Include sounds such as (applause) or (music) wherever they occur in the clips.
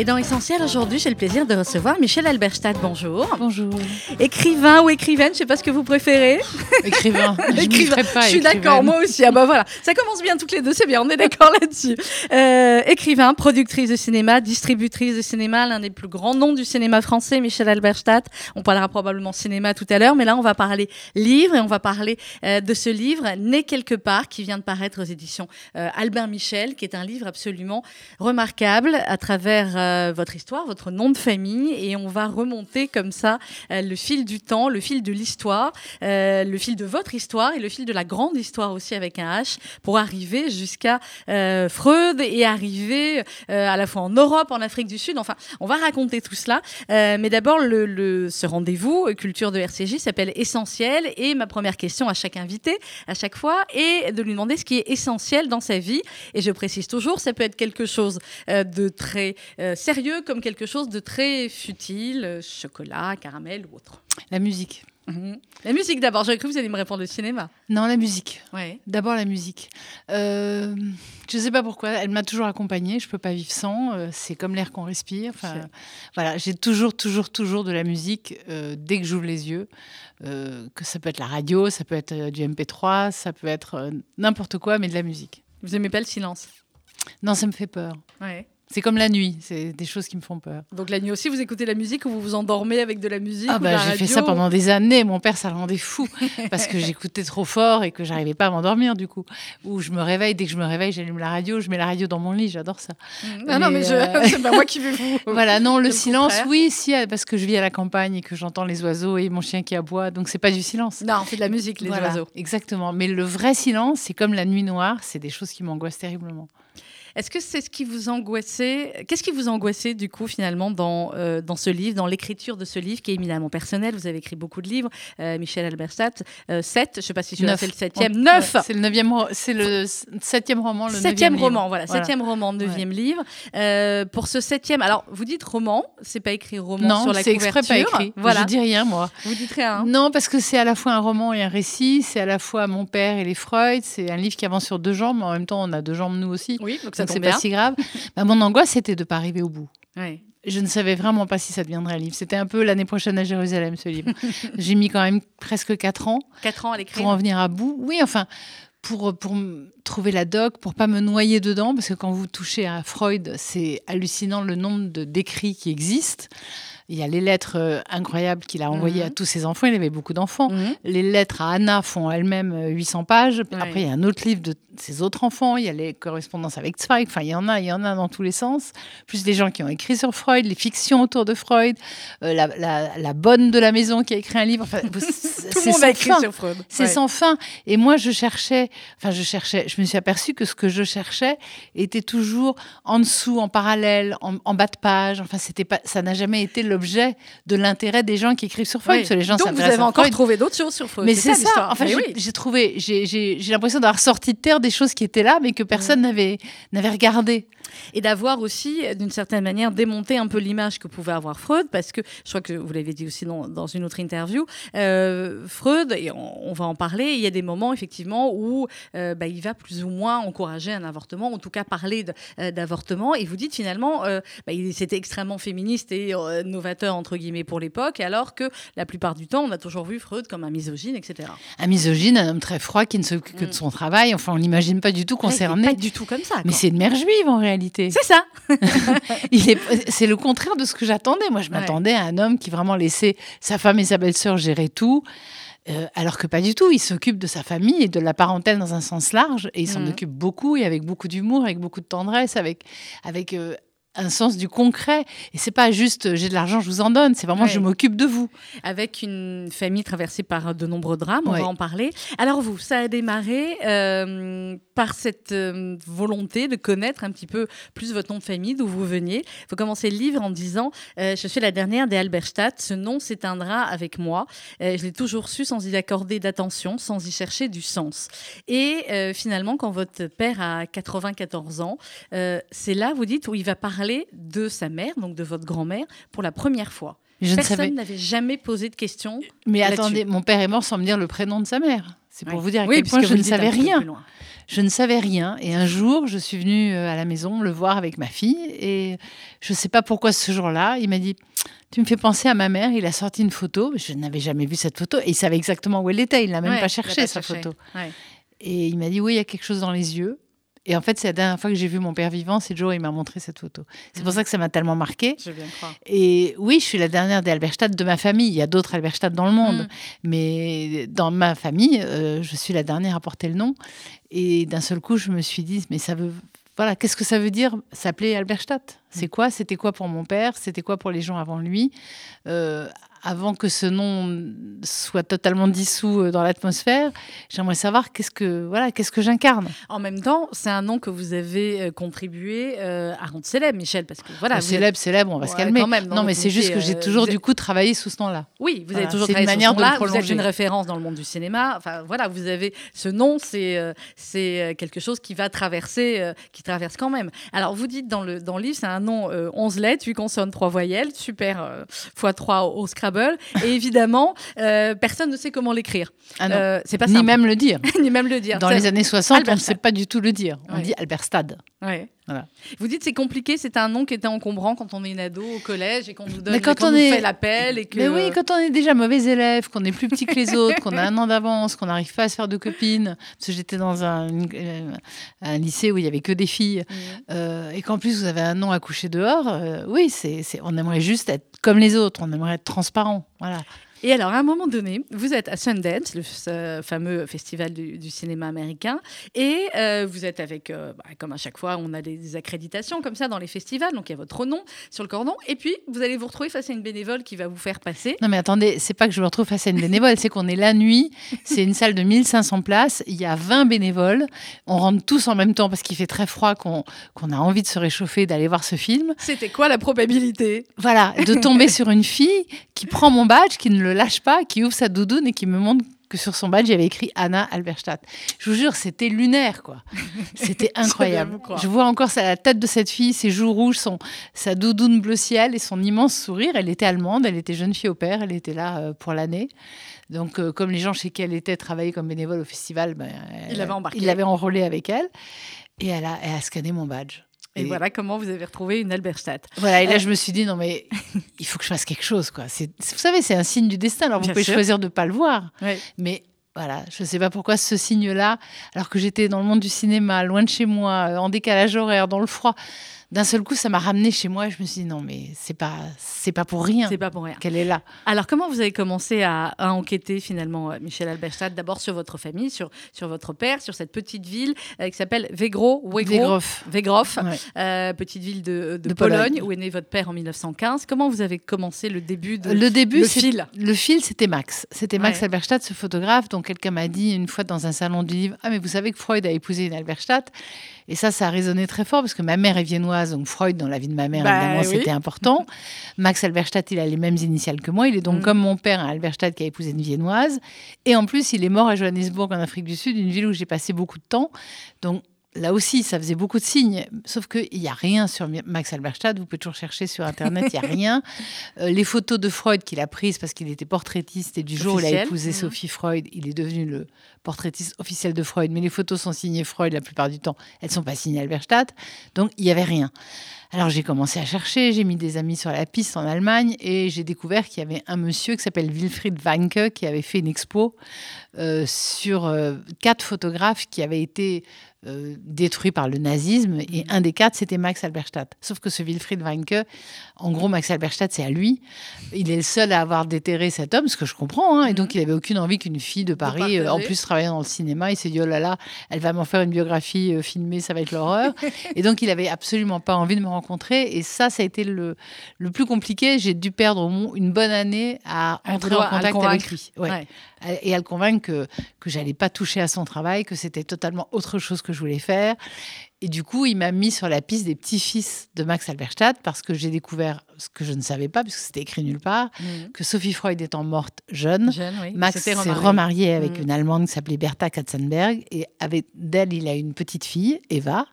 Et dans Essentiel, aujourd'hui, j'ai le plaisir de recevoir Michel Alberstadt. Bonjour. Bonjour. Écrivain ou écrivaine, je ne sais pas ce que vous préférez. Écrivain. (laughs) Je écrivain. Pas je suis d'accord, moi aussi. Ah bah voilà, ça commence bien toutes les deux, c'est bien, on est d'accord là-dessus. Euh, écrivain, productrice de cinéma, distributrice de cinéma, l'un des plus grands noms du cinéma français, Michel Alberstadt. On parlera probablement cinéma tout à l'heure, mais là, on va parler livre et on va parler euh, de ce livre, Né quelque part, qui vient de paraître aux éditions euh, Albert Michel, qui est un livre absolument remarquable à travers euh, votre histoire, votre nom de famille, et on va remonter comme ça euh, le fil du temps, le fil de l'histoire, euh, le fil de votre histoire et le fil de la grande histoire aussi avec un H, pour arriver jusqu'à Freud et arriver à la fois en Europe, en Afrique du Sud. Enfin, on va raconter tout cela. mais d'abord, ce rendez-vous culture de RCJ s'appelle Essentiel, et ma première question à chaque invité, à chaque fois, est de lui demander ce qui est essentiel dans sa vie. Et je précise toujours, ça peut être quelque chose de très sérieux comme quelque chose de très futile, euh, chocolat, caramel ou autre. La musique. Mhm. La musique d'abord, j'avais cru que vous alliez me répondre le cinéma. Non, la musique. Ouais. D'abord la musique. Euh, je ne sais pas pourquoi, elle m'a toujours accompagnée, je ne peux pas vivre sans, euh, c'est comme l'air qu'on respire. Enfin, voilà, j'ai toujours, toujours, toujours de la musique dès que j'ouvre les yeux. que ça peut être la radio, ça peut être du MP3, ça peut être n'importe quoi, mais de la musique. Vous aimez pas le silence? Non, ça me fait peur. Ouais. C'est comme la nuit, c'est des choses qui me font peur. Donc la nuit aussi, vous écoutez la musique ou vous vous endormez avec de la musique Ah bah j'ai fait ça pendant des années. Mon père, ça le rendait fou (laughs) parce que j'écoutais trop fort et que j'arrivais pas à m'endormir du coup. Ou je me réveille, dès que je me réveille, j'allume la radio, je mets la radio dans mon lit, j'adore ça. Non, non, mais euh, (laughs) c'est pas moi qui vais vous. (laughs) voilà, non, le silence, oui, si, parce que je vis à la campagne et que j'entends les oiseaux et mon chien qui aboie, donc c'est pas du silence. Non, c'est de la musique, les oiseaux. Exactement. Mais le vrai silence, c'est comme la nuit noire, c'est des choses qui m'angoissent terriblement. Est-ce que c'est ce qui vous angoissait Qu'est-ce qui vous angoissait du coup finalement dans, euh, dans ce livre, dans l'écriture de ce livre qui est éminemment personnel? Vous avez écrit beaucoup de livres, euh, Michel Alberstadt, 7, euh, je ne sais pas si c'est le septième, 9 C'est le neuvième, c'est le septième roman, le septième roman, voilà, septième roman, neuvième livre. pour ce septième, alors vous dites roman, c'est pas écrit roman sur la couverture. Non, c'est exprès pas écrit. Voilà. Je dis rien moi. Vous dites rien. Non, parce que c'est à la fois un roman et un récit, c'est à la fois mon père et les Freud, c'est un livre qui avance sur deux jambes, mais en même temps on a deux jambes nous aussi. Oui, donc c'est pas si grave. Bah, mon angoisse, c'était de ne pas arriver au bout. Je ne savais vraiment pas si ça deviendrait un livre. C'était un peu l'année prochaine à Jérusalem, ce livre. (laughs) J'ai mis quand même presque 4 ans. 4 ans à l'écrire. Pour en venir à bout. Oui, enfin, pour, pour trouver la doc, pour pas me noyer dedans, parce que quand vous touchez à Freud, c'est hallucinant le nombre d'écrits qui existent. Il y a les lettres euh, incroyables qu'il a envoyées à mhm. tous ses enfants. Il avait beaucoup d'enfants. Mhm. Les lettres à Anna font elles-mêmes 800 euh, pages. Après, il y a un autre livre de ses autres enfants. Il y a les correspondances avec Zweig. Enfin, il y en a, il y en a dans tous les sens. Plus des gens qui ont écrit sur Freud, les fictions autour de Freud, euh, la, bonne de la maison qui a écrit un livre. Enfin, (laughs) Tout le monde a écrit sur Freud. C'est sans fin. Et moi, je cherchais, enfin, je cherchais, je me suis aperçue que ce que je cherchais était toujours en dessous, en parallèle, en, bas de page. Enfin, c'était pas, ça n'a jamais été le objet de l'intérêt des gens qui écrivent sur Freud. les gens Donc vous avez encore trouvé d'autres choses sur Freud. Mais c'est ça. Enfin, j'ai trouvé, j'ai l'impression d'avoir sorti de terre des choses qui étaient là, mais que personne n'avait n'avait regardé. Et d'avoir aussi, d'une certaine manière, démonté un peu l'image que pouvait avoir Freud, parce que je crois que vous l'avez dit aussi dans, dans, une autre interview, euh, Freud, et on, va en parler, il y a des moments effectivement où euh, bah, il va plus ou moins encourager un avortement, en tout cas parler euh, d'avortement, et vous dites finalement, bah, c'était extrêmement féministe et novateur entre guillemets pour l'époque, alors que la plupart du temps, on a toujours vu Freud comme un misogyne, etc. Un misogyne, un homme très froid qui ne s'occupe que de mm. son travail, enfin on l'imagine pas du tout concerné. Pas du tout comme ça. Mais c'est une mère juive en réalité. C'est ça. (laughs) c'est le contraire de ce que j'attendais. Moi, je m'attendais à un homme qui vraiment laissait sa femme et sa belle-sœur gérer tout. Euh, alors que pas du tout, il s'occupe de sa famille et de la parentèle dans un sens large, et il s'en mmh. occupe beaucoup, et avec beaucoup d'humour, avec beaucoup de tendresse, avec, avec euh, un sens du concret. Et c'est pas juste euh, j'ai de l'argent, je vous en donne. C'est vraiment je m'occupe de vous. Avec une famille traversée par de nombreux drames, on va en parler. Alors vous, ça a démarré euh, par cette euh, volonté de connaître un petit peu plus votre nom de famille, d'où vous veniez. Vous commencez le livre en disant Je suis la dernière des Alberstadt. Ce nom s'éteindra avec moi. je l'ai toujours su sans y accorder d'attention, sans y chercher du sens. Et finalement, quand votre père a 94 ans, c'est là, vous dites, où il va parler de sa mère, donc de votre grand-mère, pour la première fois. Je Personne n'avait jamais posé de questions. Mais attendez, mon père est mort sans me dire le prénom de sa mère. C'est pour vous dire à quel point je ne savais rien. Je ne savais rien. Et un jour, je suis venue euh, à la maison le voir avec ma fille. Et je ne sais pas pourquoi ce jour-là, il m'a dit Tu me fais penser à ma mère. Il a sorti une photo. Je n'avais jamais vu cette photo. Et il savait exactement où elle était. Il n'a même pas cherché, sa photo. Et il m'a dit Oui, il y a quelque chose dans les yeux. Et en fait, c'est la dernière fois que j'ai vu mon père vivant, c'est Joe, il m'a montré cette photo. C'est pour ça que ça m'a tellement marqué. Je bien croire. Et oui, je suis la dernière des Alberstadt de ma famille. Il y a d'autres Alberstadt dans le monde. Mm. Mais dans ma famille, euh, je suis la dernière à porter le nom. Et d'un seul coup, je me suis dit, mais ça veut. Voilà, qu'est-ce que ça veut dire s'appeler Alberstadt C'est mm. quoi? C'était quoi pour mon père? C'était quoi pour les gens avant lui? Euh, avant que ce nom soit totalement dissous euh, dans l'atmosphère, j'aimerais savoir qu'est-ce que voilà, qu'est-ce que j'incarne. En même temps, c'est un nom que vous avez euh, contribué euh, à rendre célèbre, Michel, parce que voilà. célèbre, célèbre, on va se calmer. non, mais c'est juste que j'ai toujours du coup travaillé sous ce nom-là. Oui, vous avez toujours travaillé une manière sous ce nom-là. Vous êtes une référence dans le monde du cinéma. Enfin voilà, vous avez ce nom, c'est c'est quelque chose qui va traverser, qui traverse quand même. Alors vous dites dans le dans le livre, c'est un nom 11 lettres, 8 consonnes, 3 voyelles, super x 3 au Scrabble et évidemment, euh, personne ne sait comment l'écrire. Ah euh, c'est pas Ni même le dire. (laughs) Ni même le dire. Dans les années 60, on ne sait pas du tout le dire. On dit Alberstad. Ouais. Vous dites c'est compliqué, c'est un nom qui était encombrant quand on est une ado au collège et qu'on nous donne, mais quand on est... fait l'appel et que. Mais oui, quand on est déjà mauvais élève, qu'on est plus petit que les autres, qu'on a un an (laughs) d'avance, qu'on n'arrive pas à se faire de copines, parce que j'étais dans un, euh, un, lycée où il y avait que des filles, mmh. euh, et qu'en plus vous avez un nom à coucher dehors, euh, oui, c'est, on aimerait juste être comme les autres, on aimerait être transparent, voilà. Et alors, à un moment donné, vous êtes à Sundance, le fameux festival du, cinéma américain, et euh, vous êtes avec, euh, bah, comme à chaque fois, on a des, accréditations comme ça dans les festivals, donc il y a votre nom sur le cordon, et puis vous allez vous retrouver face à une bénévole qui va vous faire passer. Non mais attendez, c'est pas que je me retrouve face à une bénévole, c'est qu'on est la nuit, c'est une salle de 1500 places, il y a 20 bénévoles, on rentre tous en même temps parce qu'il fait très froid, qu'on a envie de se réchauffer, d'aller voir ce film. C'était quoi la probabilité? Voilà, de tomber sur une fille qui prend mon badge, qui ne le lâche pas, qui ouvre sa doudoune et qui me montre que sur son badge, il y avait écrit Anna Alberstadt. Je vous jure, c'était lunaire, quoi. (laughs) C'était incroyable. Je vois encore la tête de cette fille, ses joues rouges, son, sa doudoune bleu ciel et son immense sourire. Elle était allemande, elle était jeune fille au père, elle était là euh, pour l'année. Donc, euh, comme les gens chez qui elle était travaillaient comme bénévole au festival, ben, il l'avait embarqué. Il l'avait enrôlé avec elle. Et elle a, elle a scanné mon badge. Et, voilà comment vous avez retrouvé une Alberstadt. Voilà, et là, euh, je me suis dit, non, mais il faut que je fasse quelque chose. Quoi. Vous savez, c'est un signe du destin. Alors, vous pouvez choisir de ne pas le voir. Mais voilà, je ne sais pas pourquoi ce signe-là, alors que j'étais dans le monde du cinéma, loin de chez moi, euh, en décalage horaire, dans le froid d'un seul coup, ça m'a ramené chez moi je me suis dit non, mais c'est pas, c'est pas pour rien. C'est pas pour rien. Qu'elle est là. Alors, comment vous avez commencé à, enquêter finalement, euh, Michel Alberstadt, d'abord sur votre famille, sur, sur votre père, sur cette petite ville euh, qui s'appelle Vegro, Wegrof, Wegrof, euh, petite ville de, Pologne, où est né votre père en 1915. Comment vous avez commencé le début de le début, le fil? Le fil, c'était Max. C'était Max Alberstadt, ce photographe. dont quelqu'un m'a dit une fois dans un salon du livre, ah mais vous savez que Freud a épousé une Alberstadt? Et ça, ça a résonné très fort parce que ma mère est viennoise, donc Freud, dans la vie de ma mère, bah évidemment, c'était important. Max Alberstadt, il a les mêmes initiales que moi. Il est donc mm. comme mon père, un Alberstadt qui a épousé une viennoise. Et en plus, il est mort à Johannesburg, en Afrique du Sud, une ville où j'ai passé beaucoup de temps. Donc, là aussi, ça faisait beaucoup de signes, sauf qu'il n'y a rien sur Max Alberstadt. Vous pouvez toujours chercher sur Internet, il n'y a (laughs) rien. Euh, les photos de Freud qu'il a prises parce qu'il était portraitiste et du jour où il a épousé mmh. Sophie Freud, il est devenu le portraitiste officiel de Freud. Mais les photos sont signées Freud la plupart du temps, elles ne sont pas signées Alberstadt. Donc il n'y avait rien. Alors j'ai commencé à chercher, j'ai mis des amis sur la piste en Allemagne et j'ai découvert qu'il y avait un monsieur qui s'appelle Wilfried Weinke qui avait fait une expo euh, sur euh, quatre photographes qui avaient été euh, détruits par le nazisme. Et un des quatre, c'était Max Alberstadt. Sauf que ce Wilfried Weinke, en gros, Max Alberstadt, c'est à lui. Il est le seul à avoir déterré cet homme, ce que je comprends. Hein. et donc, il avait aucune envie qu'une fille de Paris, en plus travaillant dans le cinéma, il s'est dit, oh là là, elle va m'en faire une biographie filmée, ça va être l'horreur. (laughs) et donc, il avait absolument pas envie de me rencontrer. Et ça, ça a été le, le plus compliqué. J'ai dû perdre au moins une bonne année à entrer en contact avec lui. Ouais. Et à le convaincre que, que j'allais pas toucher à son travail, que c'était totalement autre chose que je voulais faire. Et du coup, il m'a mis sur la piste des petits-fils de Max Alberstadt parce que j'ai découvert ce que je ne savais pas, puisque c'était écrit nulle part, Mhm. que Sophie Freud étant morte jeune, Jeune, oui. Max s'est remarié. avec Mm. une Allemande qui s'appelait Bertha Katzenberg. Et avec d'elle, il a une petite fille, Eva.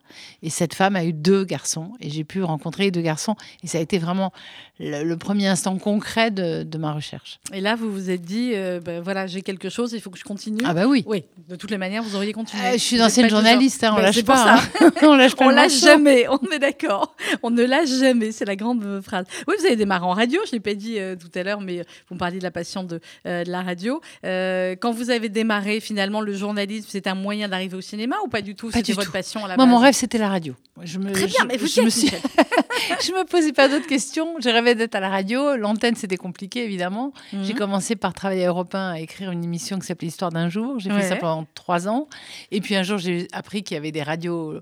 Et cette femme a eu deux garçons. Et j'ai pu rencontrer les deux garçons. Et ça a été vraiment le, le premier instant concret de, de ma recherche. Et là, vous vous êtes dit, euh, ben voilà, j'ai quelque chose, il faut que je continue. Ah bah oui. Oui, de toutes les manières, vous auriez continué. Euh, je suis une ancienne journaliste, hein, on Ben, lâche pas. ça. hein. (laughs) on lâche pas On le lâche jamais, on est d'accord. On ne lâche jamais, c'est la grande phrase. Oui, vous avez démarré en radio, je ne l'ai pas dit euh, tout à l'heure, mais vous me parliez de la passion de, euh, de la radio. Euh, quand vous avez démarré, finalement, le journalisme, c'était un moyen d'arriver au cinéma ou pas du tout? Pas C'était du votre tout. passion à la Moi, base? mon rêve, c'était la radio. Je me, Très bien, je- mais vous je me suis- (laughs) je me posais pas d'autres questions. Je rêvais d'être à la radio. L'antenne, c'était compliqué, évidemment. J'ai Mhm. commencé par travailler à Europe 1 à écrire une émission qui s'appelait Histoire d'un jour. J'ai Ouais. fait ça pendant trois ans. Et puis un jour, j'ai appris qu'il y avait des radios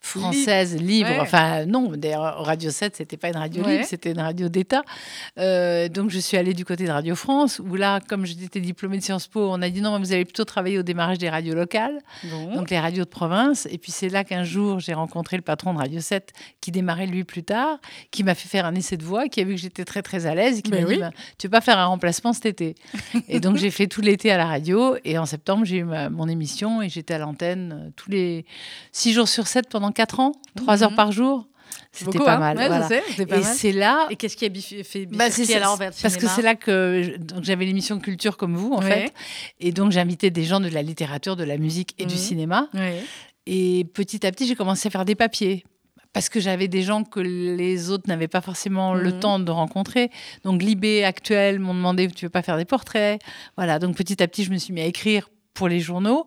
françaises libres. Ouais. Enfin, non, d'ailleurs, Radio 7, c'était pas une radio Ouais. libre, c'était une radio d'État. Euh, donc, je suis allée du côté de Radio France, où là, comme j'étais diplômée de Sciences Po, on a dit non, vous allez plutôt travailler au démarrage des radios locales Bon. donc les radios de province. Et puis c'est là qu'un jour, j'ai rencontré le patron de Radio 7 qui démarrait lui plus tard, qui m'a fait faire un essai de voix, qui a vu que j'étais très très à l'aise et qui Ben m'a oui. dit bah, Tu veux pas faire un remplacement cet été? Et donc j'ai fait tout l'été à la radio. Et en septembre, j'ai eu ma- mon émission et j'étais à l'antenne euh, tous les six jours sur 7 pendant quatre ans, trois Mhm. heures par jour. C'était pas hein. mal. Ouais, voilà. je sais, c'était pas Et mal. c'est là. Et qu'est-ce qui a fait Bah, alors vers parce que c'est là que j'avais l'émission Culture comme vous en fait, et donc j'invitais des gens de la littérature, de la musique et du Mhm. cinéma. Et petit à petit, j'ai commencé à faire des papiers. Parce que j'avais des gens que les autres n'avaient pas forcément le Mhm. temps de rencontrer. Donc, Libé actuel m'ont demandé Tu veux pas faire des portraits? Voilà. Donc, petit à petit, je me suis mis à écrire pour les journaux.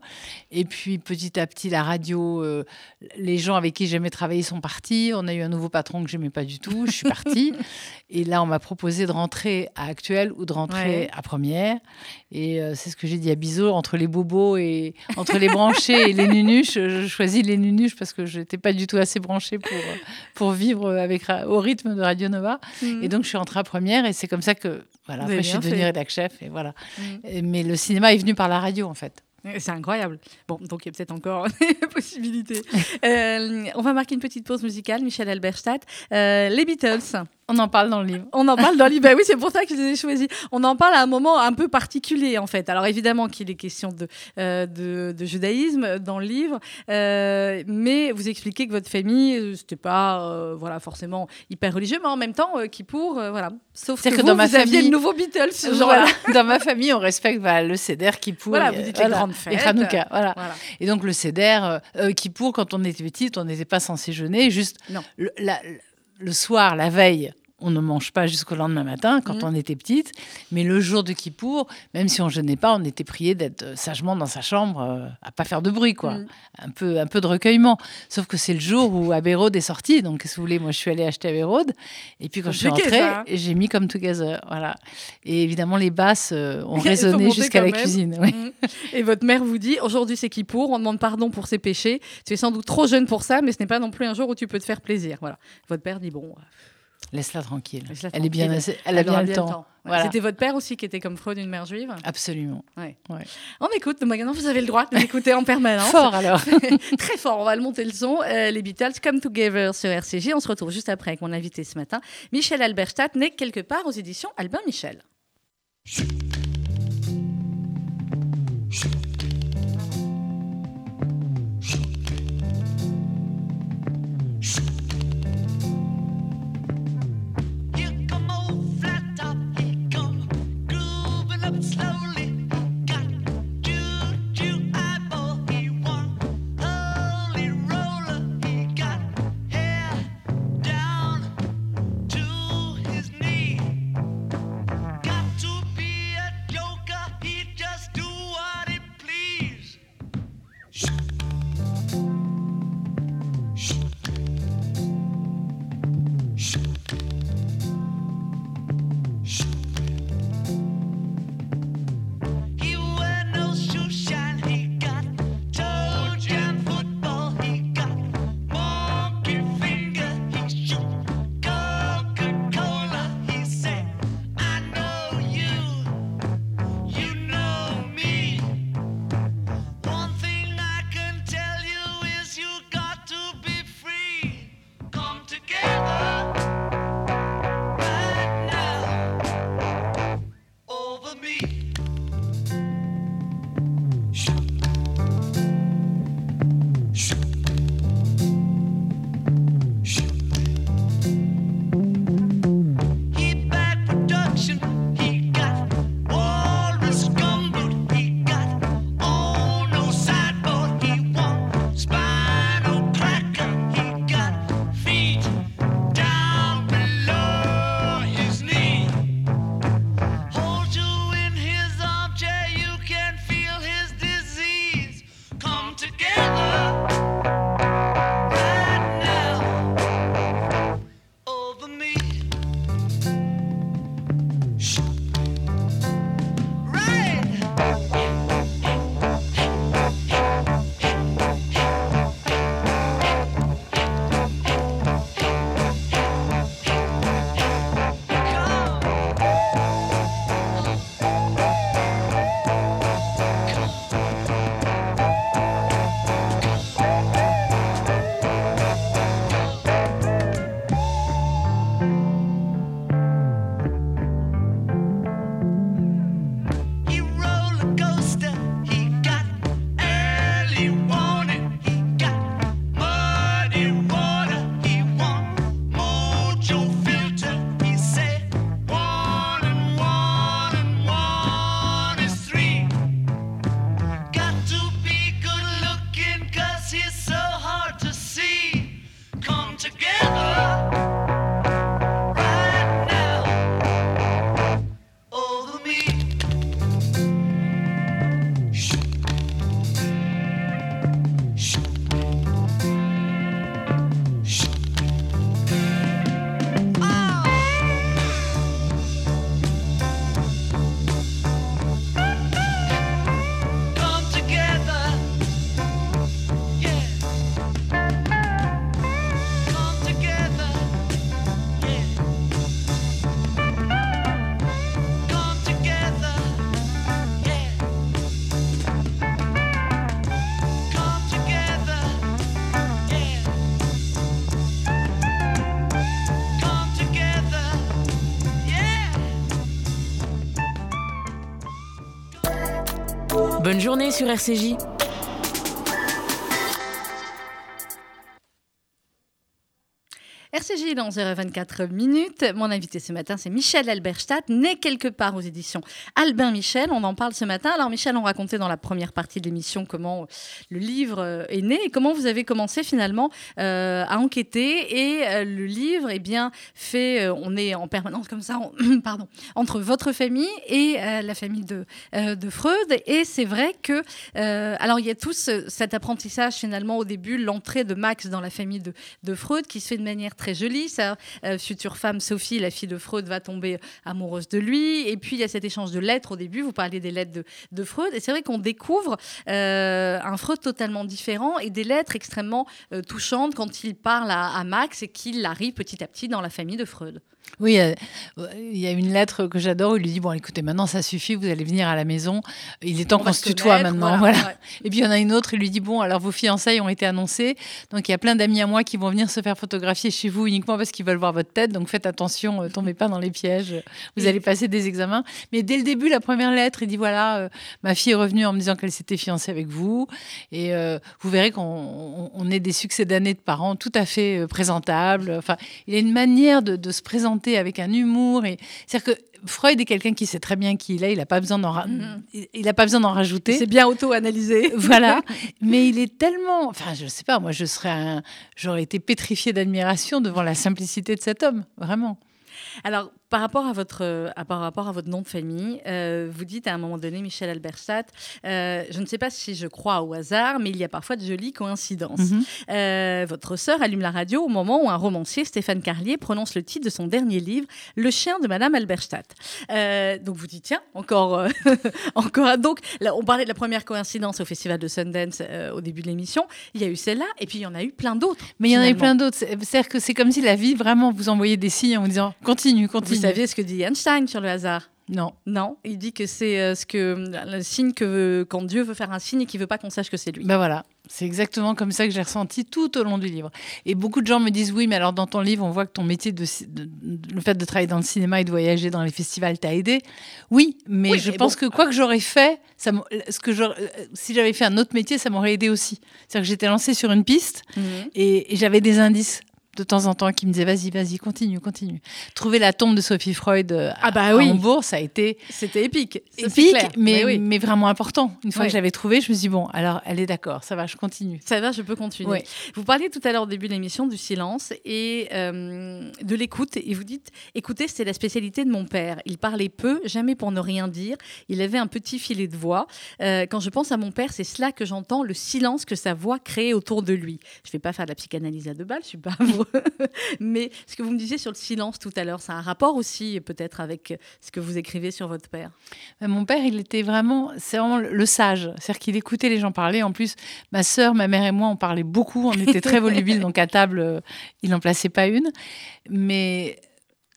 Et puis, petit à petit, la radio, euh, les gens avec qui j'aimais travailler sont partis. On a eu un nouveau patron que j'aimais pas du tout. Je suis partie. (laughs) et là, on m'a proposé de rentrer à Actuel ou de rentrer Ouais. à Première. Et euh, c'est ce que j'ai dit à Bizot, entre les bobos et (laughs) entre les branchés et les nunuches, je choisis les nunuches parce que je n'étais pas du tout assez branchée pour, euh, pour vivre avec, au rythme de Radio Nova. Mhm. Et donc, je suis rentrée à Première et c'est comme ça que, voilà, après, je suis devenue fait. rédac chef et voilà. Mhm. Et- Mais le cinéma est venu par la radio, en fait. C'est incroyable. Bon, donc il y a peut-être encore (laughs) des possibilités. Euh, on va marquer une petite pause musicale, Michel Alberstadt. Euh, les Beatles. On en parle dans le livre. On en parle dans l'IBA. Oui, c'est pour ça que je les ai choisis. On en parle à un moment un peu particulier, en fait. Alors, évidemment qu'il est question de, euh, de, de judaïsme dans le livre, euh, mais vous expliquez que votre famille, euh, c'était pas euh, voilà, forcément hyper religieux, mais en même temps, qui pour, voilà. Sauf que, que vous, dans ma vous aviez famille- le nouveau Beatles. Voilà. (laughs) Dans ma famille, on respecte voilà, le Seder qui pour. Voilà, vous dites les grandes Et fêtes. Hanouka, voilà. Et donc le euh, qui pour, quand on était petite, on n'était pas censé jeûner. Juste Non. Le, la- le soir, la veille, on ne mange pas jusqu'au lendemain matin quand Mhm. on était petite. Mais le jour de Kippour, même si on jeûnait pas, on était prié d'être euh, sagement dans sa chambre, euh, à pas faire de bruit, quoi. Mhm. Un peu, un peu de recueillement. Sauf que c'est le jour où Abbey est sorti. Donc, qu'est-ce que vous voulez Moi, je suis allée acheter Abbey Et puis, quand je suis rentrée, j'ai mis comme Together. Voilà. Et évidemment, les basses euh, ont (laughs) résonné jusqu'à la même. cuisine. Mhm. Et votre mère vous dit aujourd'hui c'est qui pour, on demande pardon pour ses péchés. Tu es sans doute trop jeune pour ça, mais ce n'est pas non plus un jour où tu peux te faire plaisir. Voilà. Votre père dit bon, Laisse-la tranquille. Elle est bien, assez- elle a bien le temps. Ouais. Voilà. C'était votre père aussi qui était comme Freud, une mère juive? Absolument. On écoute, maintenant vous avez le droit de l'écouter en permanence. (laughs) Fort alors. (laughs) Très fort, on va le monter le son. Euh, les Beatles Come Together sur RCJ. On se retrouve juste après avec mon invité ce matin, Michel Alberstadt, né quelque part aux éditions Albin Michel. Here Bonne journée sur RCJ. Dans 024 minutes. Mon invité ce matin, c'est Michel Alberstadt, né quelque part aux éditions Albin Michel. On en parle ce matin. Alors, Michel, on racontait dans la première partie de l'émission comment le livre euh, est né et comment vous avez commencé finalement euh, à enquêter. Et euh, le livre, eh bien, fait, euh, on est en permanence comme ça, (clears throat) pardon, entre votre famille et euh, la famille de, euh, de Freud. Et c'est vrai que, euh, alors, il y a tout ce- cet apprentissage finalement au début, l'entrée de Max dans la famille de, de Freud qui se fait de manière très jolie. Sa euh, future femme, Sophie, la fille de Freud, va tomber amoureuse de lui. Et puis, il y a cet échange de lettres au début. Vous parliez des lettres de, de Freud. Et c'est vrai qu'on découvre euh, un Freud totalement différent et des lettres extrêmement euh, touchantes quand il parle à, à Max et qu'il arrive petit à petit dans la famille de Freud. Oui, euh, il y a une lettre que j'adore où il lui dit Bon, écoutez, maintenant ça suffit, vous allez venir à la maison. Il est temps On qu'on se tutoie maintenant. voilà, Voilà. ouais. Et puis il y en a une autre, il lui dit Bon, alors vos fiançailles ont été annoncées. Donc il y a plein d'amis à moi qui vont venir se faire photographier chez vous uniquement parce qu'ils veulent voir votre tête. Donc faites attention, euh, tombez pas dans les pièges. Vous allez passer des examens. Mais dès le début, la première lettre, il dit Voilà, euh, ma fille est revenue en me disant qu'elle s'était fiancée avec vous. Et euh, vous verrez qu'on on- on est des succès d'années de parents tout à fait présentables. Enfin, il a une manière de, de se présenter avec un humour. Et c'est-à-dire que Freud est quelqu'un qui sait très bien qui il est. Il n'a pas besoin d'en ra- Mhm. il- il a pas besoin d'en rajouter. C'est bien auto-analysé. (laughs) Voilà, (laughs) mais il est tellement, enfin, je sais pas, moi, je serais, un- j'aurais été pétrifiée d'admiration devant la simplicité de cet homme, vraiment. Alors, par rapport à votre, euh, à- par rapport à votre nom de famille, euh, vous dites à un moment donné, Michel Alberstadt, euh, je ne sais pas si je crois au hasard, mais il y a parfois de jolies coïncidences. Mhm. Euh, votre sœur allume la radio au moment où un romancier, Stéphane Carlier, prononce le titre de son dernier livre, Le chien de Madame Alberstadt. Donc vous dites, tiens, encore, (laughs) encore. Donc, là, on parlait de la première coïncidence au Festival de Sundance au début de l'émission. Il y a eu celle-là, et puis il y en a eu plein d'autres. Mais il y en a eu plein d'autres. C'est- C'est-à-dire que c'est comme si la vie vraiment vous envoyait des signes en vous disant continue, continue. Saviez ce que dit Einstein sur le hasard? Non. Non, il dit que c'est euh, ce que le signe que quand Dieu veut faire un signe et qu'il veut pas qu'on sache que c'est lui. Ben voilà, c'est exactement comme ça que j'ai ressenti tout au long du livre. Et beaucoup de gens me disent oui, mais alors dans ton livre, on voit que ton métier, de, ci- de- de- le fait de travailler dans le cinéma et de voyager dans les festivals t'a aidé. Oui, mais Oui, je mais pense bon. que quoi que j'aurais fait, ça ce que si j'avais fait un autre métier, ça m'aurait aidé aussi. C'est-à-dire que j'étais lancée sur une piste Mhm. et, et j'avais des indices de temps en temps qui me disaient vas-y, vas-y, continue, continue. Trouver la tombe de Sophie Freud euh, Ah bah à, oui. à Hambourg, ça a été C'était épique. Épique, clair. mais, oui. mais vraiment important. Une fois que je l'avais trouvé, je me suis dit, bon, alors elle est d'accord, ça va, je continue. Ça va, je peux continuer. Vous parliez tout à l'heure au début de l'émission du silence et euh, de l'écoute. Et vous dites, écoutez, c'était la spécialité de mon père. Il parlait peu, jamais pour ne rien dire. Il avait un petit filet de voix. Euh, quand je pense à mon père, c'est cela que j'entends, le silence que sa voix crée autour de lui. Je ne vais pas faire de la psychanalyse à deux balles, je suis pas (laughs) Mais ce que vous me disiez sur le silence tout à l'heure, ça a un rapport aussi peut-être avec ce que vous écrivez sur votre père? Mais Mon père, il était vraiment, c'est vraiment le le sage. C'est-à-dire qu'il écoutait les gens parler. En plus, ma sœur, ma mère et moi, on parlait beaucoup. On était très (laughs) volubiles, donc à table, euh, il n'en plaçait pas une. Mais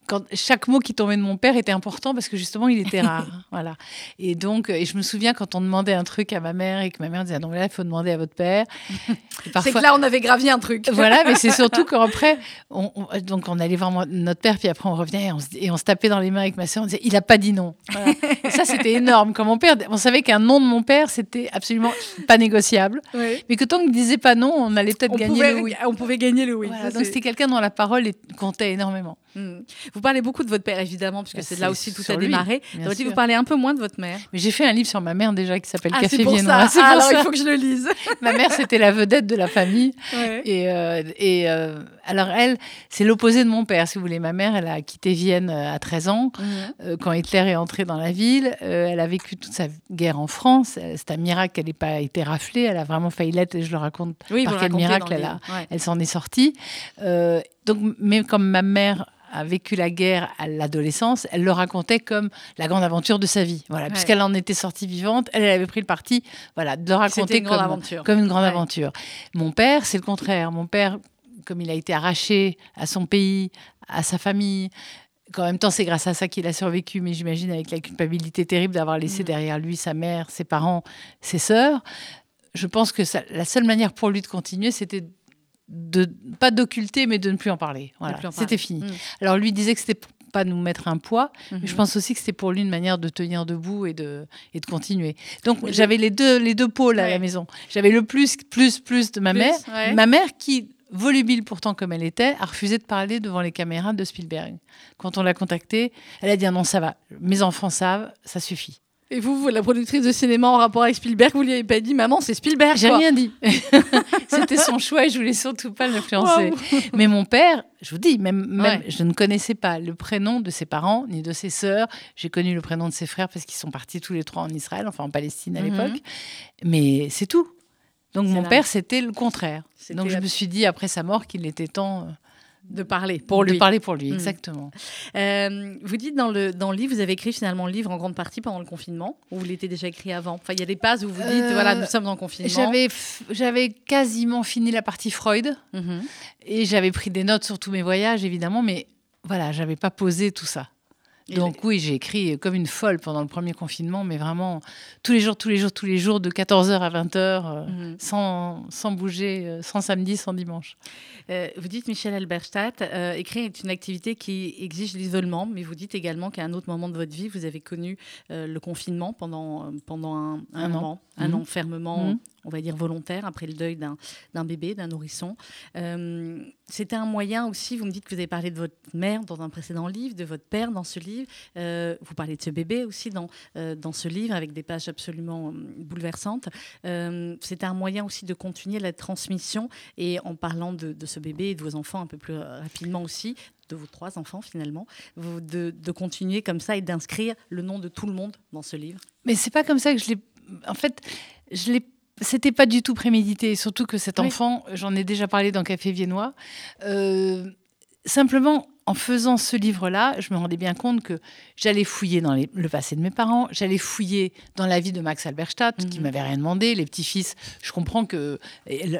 quand, chaque mot qui tombait de mon père était important parce que justement, il était rare. (laughs) voilà. Et donc, et je me souviens quand on demandait un truc à ma mère et que ma mère disait, ah non, mais là, il faut demander à votre père. Et C'est que là, on avait gravi un truc. voilà, mais c'est surtout (laughs) qu'après, on, on- donc on allait voir notre père, puis après on revenait et on, se, et on se tapait dans les mains avec ma sœur. On disait, il a pas dit non. Voilà. Et ça, c'était énorme. Quand mon père, on savait qu'un non de mon père, c'était absolument pas négociable. (laughs) Oui. Mais que tant qu'il disait pas non, on allait peut-être gagner pouvait, le oui. on pouvait gagner le oui. Voilà, donc c'était quelqu'un dont la parole comptait énormément. Hmm. Vous parlez beaucoup de votre père, évidemment, puisque Bah, c'est là aussi tout a démarré. vous parlez un peu moins de votre mère? Mais j'ai fait un livre sur ma mère déjà qui s'appelle Ah, Café Viennois. ça. C'est pour Ah, alors ça. il faut que je le lise. (laughs) Ma mère, c'était la vedette de la famille. Ouais. Et, euh, et euh, alors, elle, c'est l'opposé de mon père, si vous voulez. Ma mère, elle a quitté Vienne euh, à 13 ans, Mhm. euh, quand Hitler est entré dans la ville. Elle a vécu toute sa guerre en France. C'est un miracle qu'elle n'ait pas été raflée. Elle a vraiment failli l'être, et je le raconte Oui, par quel miracle elle a, livre. Ouais. elle s'en est sortie. Donc, mais comme ma mère a vécu la guerre à l'adolescence, elle le racontait comme la grande aventure de sa vie. Voilà, Ouais. puisqu'elle en était sortie vivante, elle, avait pris le parti, voilà, de le raconter une comme, une grande Ouais. aventure. Mon père, c'est le contraire. Mon père, comme il a été arraché à son pays, à sa famille, qu'en même temps, c'est grâce à ça qu'il a survécu, mais j'imagine avec la culpabilité terrible d'avoir laissé Mm. derrière lui sa mère, ses parents, ses sœurs. Je pense que ça- la seule manière pour lui de continuer, c'était de pas d'occulter, mais de ne plus en parler. Voilà, c'était fini. Mm. Alors lui disait que c'était pas nous mettre un poids. Mais je pense aussi que c'était pour lui une manière de tenir debout et de, et de continuer. Donc j'avais les deux, les deux pôles à la maison. J'avais le plus, plus, plus de ma Plus, mère. ouais. Ma mère qui, volubile pourtant comme elle était, a refusé de parler devant les caméras de Spielberg. Quand on l'a contactée, elle a dit ah non, ça va, mes enfants savent, ça suffit. Et vous, vous, la productrice de cinéma en rapport avec Spielberg, vous lui avez pas dit, maman, c'est Spielberg. J'ai rien dit. (laughs) C'était son choix et je voulais surtout pas l'influencer. Mais mon père, je vous dis, même, même Ouais. je ne connaissais pas le prénom de ses parents ni de ses sœurs. J'ai connu le prénom de ses frères parce qu'ils sont partis tous les trois en Israël, enfin en Palestine à Mhm. l'époque. Mais c'est tout. Donc mon là. père, c'était le contraire. Donc je me suis dit après sa mort qu'il était temps euh, De parler pour de lui. parler pour lui. Mhm. Exactement. Euh, vous dites dans le, dans le livre, vous avez écrit finalement le livre en grande partie pendant le confinement, ou vous l'était déjà écrit avant? Enfin, il y a des passes où vous dites, Euh, voilà, nous sommes en confinement. J'avais, j'avais quasiment fini la partie Freud Mhm. et j'avais pris des notes sur tous mes voyages, évidemment, mais voilà, j'avais pas posé tout ça. Donc oui, j'ai écrit comme une folle pendant le premier confinement, mais vraiment tous les jours, tous les jours, tous les jours, de 14h à 20h, Mhm. sans, sans bouger, euh, sans samedi, sans dimanche. Euh, vous dites, Michel Alberstadt, euh, écrire est une activité qui exige l'isolement, mais vous dites également qu'à un autre moment de votre vie, vous avez connu euh, le confinement pendant, euh, pendant un, un Un an. un Mhm. enfermement, Mhm. On va dire volontaire, après le deuil d'un bébé, d'un nourrisson. Euh, C'était un moyen aussi, vous me dites que vous avez parlé de votre mère dans un précédent livre, de votre père dans ce livre, Euh, vous parlez de ce bébé aussi dans, euh, dans ce livre avec des pages absolument bouleversantes. C'était un moyen aussi de continuer la transmission et en parlant de, ce bébé et de vos enfants un peu plus rapidement aussi, de vos trois enfants finalement, de, de continuer comme ça et d'inscrire le nom de tout le monde dans ce livre. Mais c'est pas comme ça que je l'ai. En fait, je l'ai. C'était pas du tout prémédité, surtout que cet Oui. enfant, j'en ai déjà parlé dans Café Viennois. euh, simplement, en faisant ce livre-là, je me rendais bien compte que j'allais fouiller dans les- le passé de mes parents, j'allais fouiller dans la vie de Max Alberstadt, qui Mhm. m'avait rien demandé, les petits-fils. Je comprends que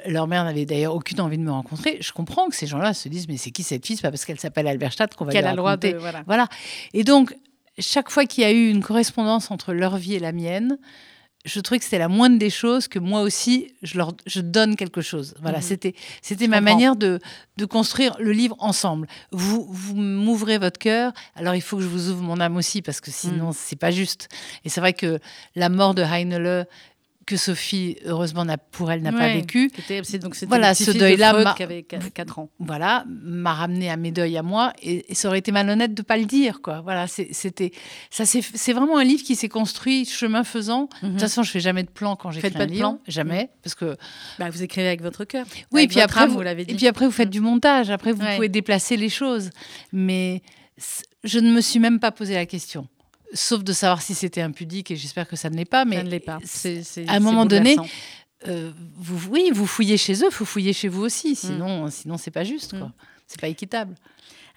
leur mère n'avait d'ailleurs aucune envie de me rencontrer. Je comprends que ces gens-là se disent mais c'est qui cette fille? Pas parce qu'elle s'appelle Alberstadt qu'on va Qu'elle lui a le droit de. Voilà. Voilà. Et donc, chaque fois qu'il y a eu une correspondance entre leur vie et la mienne, je trouvais que c'était la moindre des choses que moi aussi, je leur je donne quelque chose. Voilà, Mhm. c'était c'était ma comprends. manière de, de construire le livre ensemble. Vous, vous m'ouvrez votre cœur, alors il faut que je vous ouvre mon âme aussi, parce que sinon, c'est pas juste. Et c'est vrai que la mort de Heinele, que Sophie, heureusement, pour elle, n'a pas vécu, donc Voilà, ce deuil-là qui avait 4 ans. voilà, m'a ramené à mes deuils à moi et, et ça aurait été malhonnête de pas le dire quoi. Voilà, c'était ça c'est vraiment un livre qui s'est construit chemin faisant. De toute façon, je fais jamais de plan quand j'écris Mhm. Un de livre, plan jamais parce que Bah, vous écrivez avec votre cœur. oui, Avec puis après âme, vous, l'avez dit. et puis après vous faites du montage, après vous Ouais. pouvez déplacer les choses, mais je ne me suis même pas posé la question. Sauf de savoir si c'était impudique et j'espère que ça ne l'est pas. Mais ça ne l'est pas. c'est- à un moment donné, euh, vous, oui, vous fouillez chez eux, vous fouillez chez vous aussi. Sinon, sinon c'est pas juste. quoi. Mm. C'est pas équitable.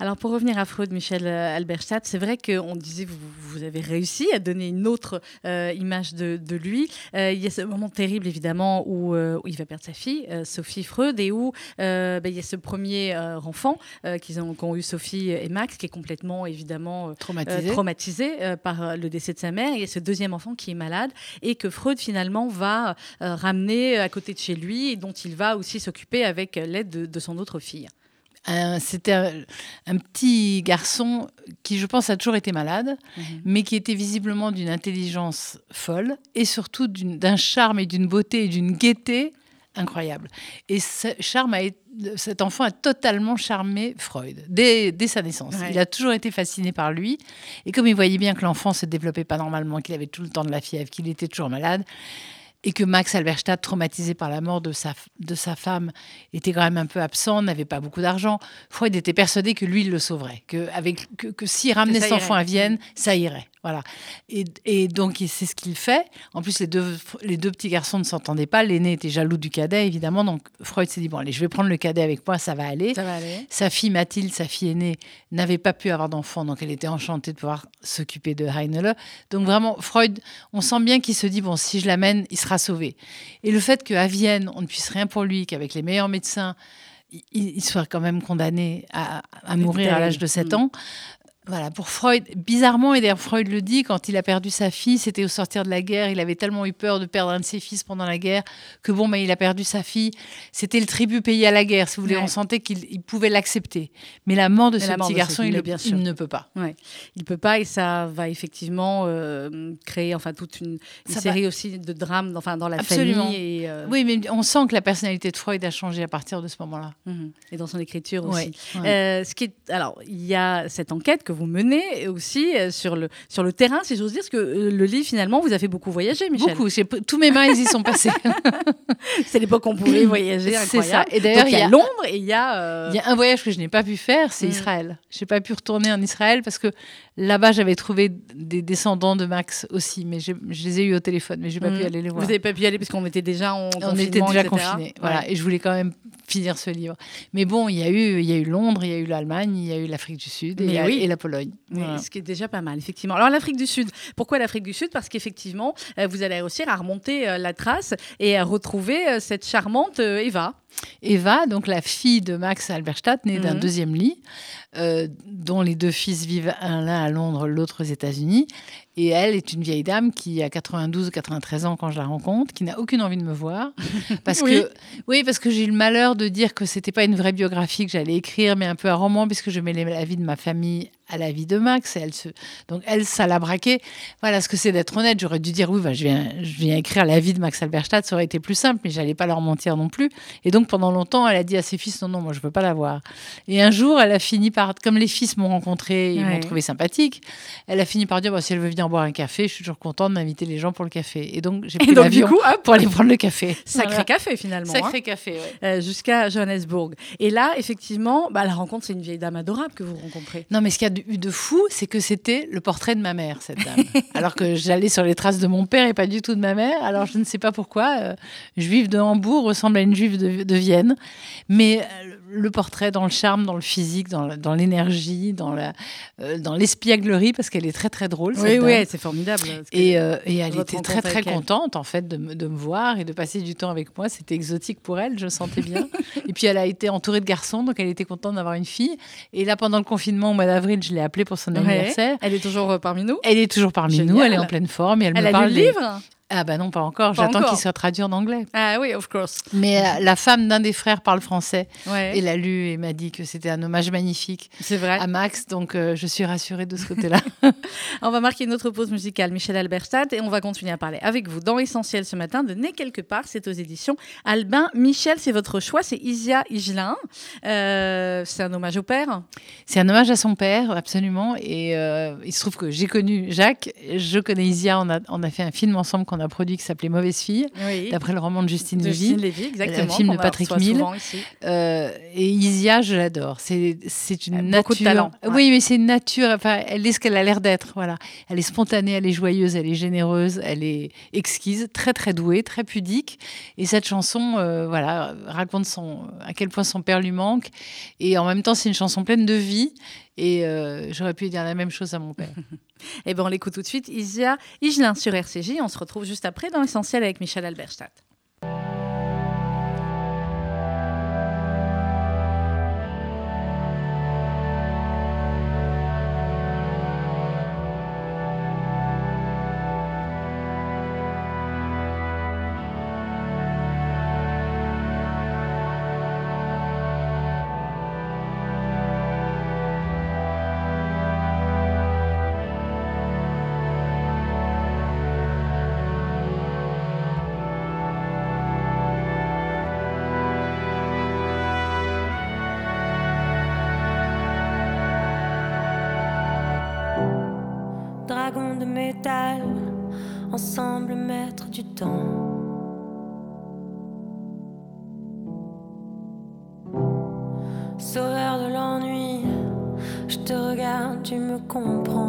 Alors pour revenir à Freud, Michel euh, Alberstadt, c'est vrai qu'on disait vous, vous avez réussi à donner une autre euh, image de, de lui. Euh, il y a ce moment terrible évidemment où, euh, où il va perdre sa fille, Sophie Freud, et où ben, il y a ce premier enfant qu'ils ont, qu'ont eu Sophie et Max, qui est complètement évidemment Traumatisé. traumatisé par le décès de sa mère. Il y a ce deuxième enfant qui est malade et que Freud finalement va ramener à côté de chez lui et dont il va aussi s'occuper avec l'aide de, de son autre fille. C'était un, un petit garçon qui, je pense, a toujours été malade, mais qui était visiblement d'une intelligence folle et surtout d'un charme et d'une beauté et d'une gaieté incroyable. Et ce charme a été- cet enfant a totalement charmé Freud dès, dès sa naissance. Ouais. Il a toujours été fasciné par lui. Et comme il voyait bien que l'enfant se développait pas normalement, qu'il avait tout le temps de la fièvre, qu'il était toujours malade, et que Max Alberstadt, traumatisé par la mort de sa, de sa femme, était quand même un peu absent, n'avait pas beaucoup d'argent. Freud était persuadé que lui, il le sauverait, que, avec, que, que s'il ramenait cet enfant à Vienne, ça irait. Voilà. Et, et donc, c'est ce qu'il fait. En plus, les deux, les deux petits garçons ne s'entendaient pas. L'aîné était jaloux du cadet, évidemment. Donc, Freud s'est dit, bon, allez, je vais prendre le cadet avec moi, ça va aller. Ça va aller. Sa fille Mathilde, sa fille aînée, n'avait pas pu avoir d'enfant, donc elle était enchantée de pouvoir s'occuper de Heinele. Donc vraiment, Freud, on sent bien qu'il se dit, bon, si je l'amène, il sera sauvé. Et le fait qu'à Vienne, on ne puisse rien pour lui, qu'avec les meilleurs médecins, il, soit quand même condamné à, à mourir à l'âge de 7 Mm. ans, Voilà, pour Freud, bizarrement, et d'ailleurs Freud le dit, quand il a perdu sa fille, c'était au sortir de la guerre, il avait tellement eu peur de perdre un de ses fils pendant la guerre, que bon, ben, il a perdu sa fille. C'était le tribut payé à la guerre, si vous voulez, Ouais. on sentait qu'il il pouvait l'accepter. Mais la mort de Mais ce mort petit de garçon, il, fille, le- bien il ne peut pas. Ouais. Il peut pas et ça va effectivement euh, créer enfin toute une, série aussi de drames enfin dans la Absolument. famille et, euh, Oui, mais on sent que la personnalité de Freud a changé à partir de ce moment-là. mhm. et dans son écriture Ouais, aussi. Euh, ce qui est, alors il y a cette enquête que vous menez aussi euh, sur le sur le terrain si j'ose dire parce que euh, le livre finalement vous a fait beaucoup voyager Michel. Beaucoup, tous mes mains, ils y sont passés. (laughs) C'est l'époque où on pouvait voyager C'est ça. Et d'ailleurs, Donc, il y a, il y a- Londres et il y a, euh, Il y a un voyage que je n'ai pas pu faire, c'est Mm. Israël. Je n'ai pas pu retourner en Israël parce que là-bas, j'avais trouvé des descendants de Max aussi, mais j'ai- je les ai eus au téléphone, mais je n'ai pas Mhm. pu aller les Vous voir. n'avez pas pu y aller parce qu'on était déjà en On était déjà etc. confinés, voilà, Ouais. et je voulais quand même finir ce livre. Mais bon, il y a eu, il y a eu Londres, il y a eu l'Allemagne, il y a eu l'Afrique du Sud et, la, oui. et la Pologne. Oui, Voilà. Ce qui est déjà pas mal, effectivement. Alors, l'Afrique du Sud. Pourquoi l'Afrique du Sud? Parce qu'effectivement, euh, vous allez réussir à remonter euh, la trace et à retrouver euh, cette charmante Eva. Eva, donc la fille de Max Alberstadt, née d'un Mhm. deuxième lit, euh, dont les deux fils vivent un l'un à Londres, l'autre aux États-Unis. Et elle est une vieille dame qui a 92 ou 93 ans quand je la rencontre, qui n'a aucune envie de me voir. (laughs) Parce Oui. que, oui, parce que j'ai eu le malheur de dire que c'était pas une vraie biographie que j'allais écrire, mais un peu un roman, puisque je mêlais la vie de ma famille à la vie de Max. Et elle se... Donc elle, ça l'a braqué. Voilà ce que c'est d'être honnête. J'aurais dû dire, oui, bah, je, viens, je viens écrire la vie de Max Alberstadt, ça aurait été plus simple, mais j'allais pas leur mentir non plus. Et donc pendant longtemps, elle a dit à ses fils, non, non, moi je veux pas la voir. Et un jour, elle a fini par, comme les fils m'ont rencontré, ils Ouais. m'ont trouvé sympathique, elle a fini par dire, bah, si elle veut venir boire un café, je suis toujours contente d'inviter les gens pour le café. Et donc j'ai pris l'avion pour aller prendre le café. sacré Voilà. café finalement. Sacré hein. café, ouais. Euh, Jusqu'à Johannesburg. Et là, effectivement, bah, la rencontre, c'est une vieille dame adorable que vous rencontrez. Non, mais ce qu'il y a eu de fou, c'est que c'était le portrait de ma mère, cette dame. (laughs) Alors que j'allais sur les traces de mon père et pas du tout de ma mère. Alors je ne sais pas pourquoi. euh, juive de Hambourg ressemble à une juive de, de Vienne. Mais euh, le portrait dans le charme, dans le physique, dans, l'énergie, dans euh, l'espièglerie, parce qu'elle est très très drôle. Oui, oui, c'est formidable. Et, euh, et elle était très très contente en fait de me, de me voir et de passer du temps avec moi. C'était exotique pour elle, je le sentais bien. (laughs) et puis elle a été entourée de garçons, donc elle était contente d'avoir une fille. Et là, pendant le confinement au mois d'avril, je l'ai appelée pour son Ouais. anniversaire. Elle est toujours euh, parmi nous? Elle est toujours parmi Génial. nous, elle est en pleine forme et elle, Elle me a parle lu le livre? Ah bah non, pas encore. J'attends qu'il soit traduit en anglais. Ah oui, of course. Mais euh, la femme d'un des frères parle français Ouais, et l'a lu et m'a dit que c'était un hommage magnifique c'est vrai. à Max, donc euh, je suis rassurée de ce côté-là. (laughs) On va marquer une autre pause musicale, Michel Alberstadt, et on va continuer à parler avec vous dans Essentiel ce matin de Né quelque part. C'est aux éditions Albin Michel. C'est votre choix, c'est Isia Higelin. Euh, c'est un hommage au père. C'est un hommage à son père, absolument. Et il se trouve que j'ai connu Jacques, je connais Isia, on a, on a fait un film ensemble qu'on a produit qui s'appelait Mauvaise fille, Oui. d'après le roman de Justine De Lévy. Lévy, exactement. film de qu'on Patrick ici. Euh, et Isia, je l'adore. C'est, une Elle a nature. beaucoup de talent, ouais. Oui, mais c'est une nature. Enfin, elle est ce qu'elle a l'air d'être. Voilà. Elle est spontanée, elle est joyeuse, elle est généreuse, elle est exquise, très très douée, très pudique. Et cette chanson, euh, voilà, raconte son à quel point son père lui manque. Et en même temps, c'est une chanson pleine de vie. Et euh, j'aurais pu dire la même chose à mon père. (laughs) Eh ben, on l'écoute tout de suite. Isia Higelin sur RCJ. On se retrouve juste après dans Essentiel avec Michel Alberstadt. Dragon de métal, ensemble maître du temps. Sauveur de l'ennui, je te regarde, tu me comprends.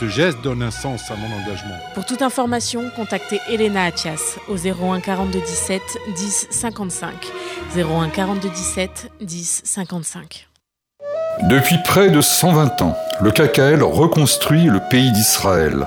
Ce geste donne un sens à mon engagement. Pour toute information, contactez Elena Atias au 01 42 17 10 55. 01 42 17 10 55. Depuis près de 120 ans, le KKL reconstruit le pays d'Israël.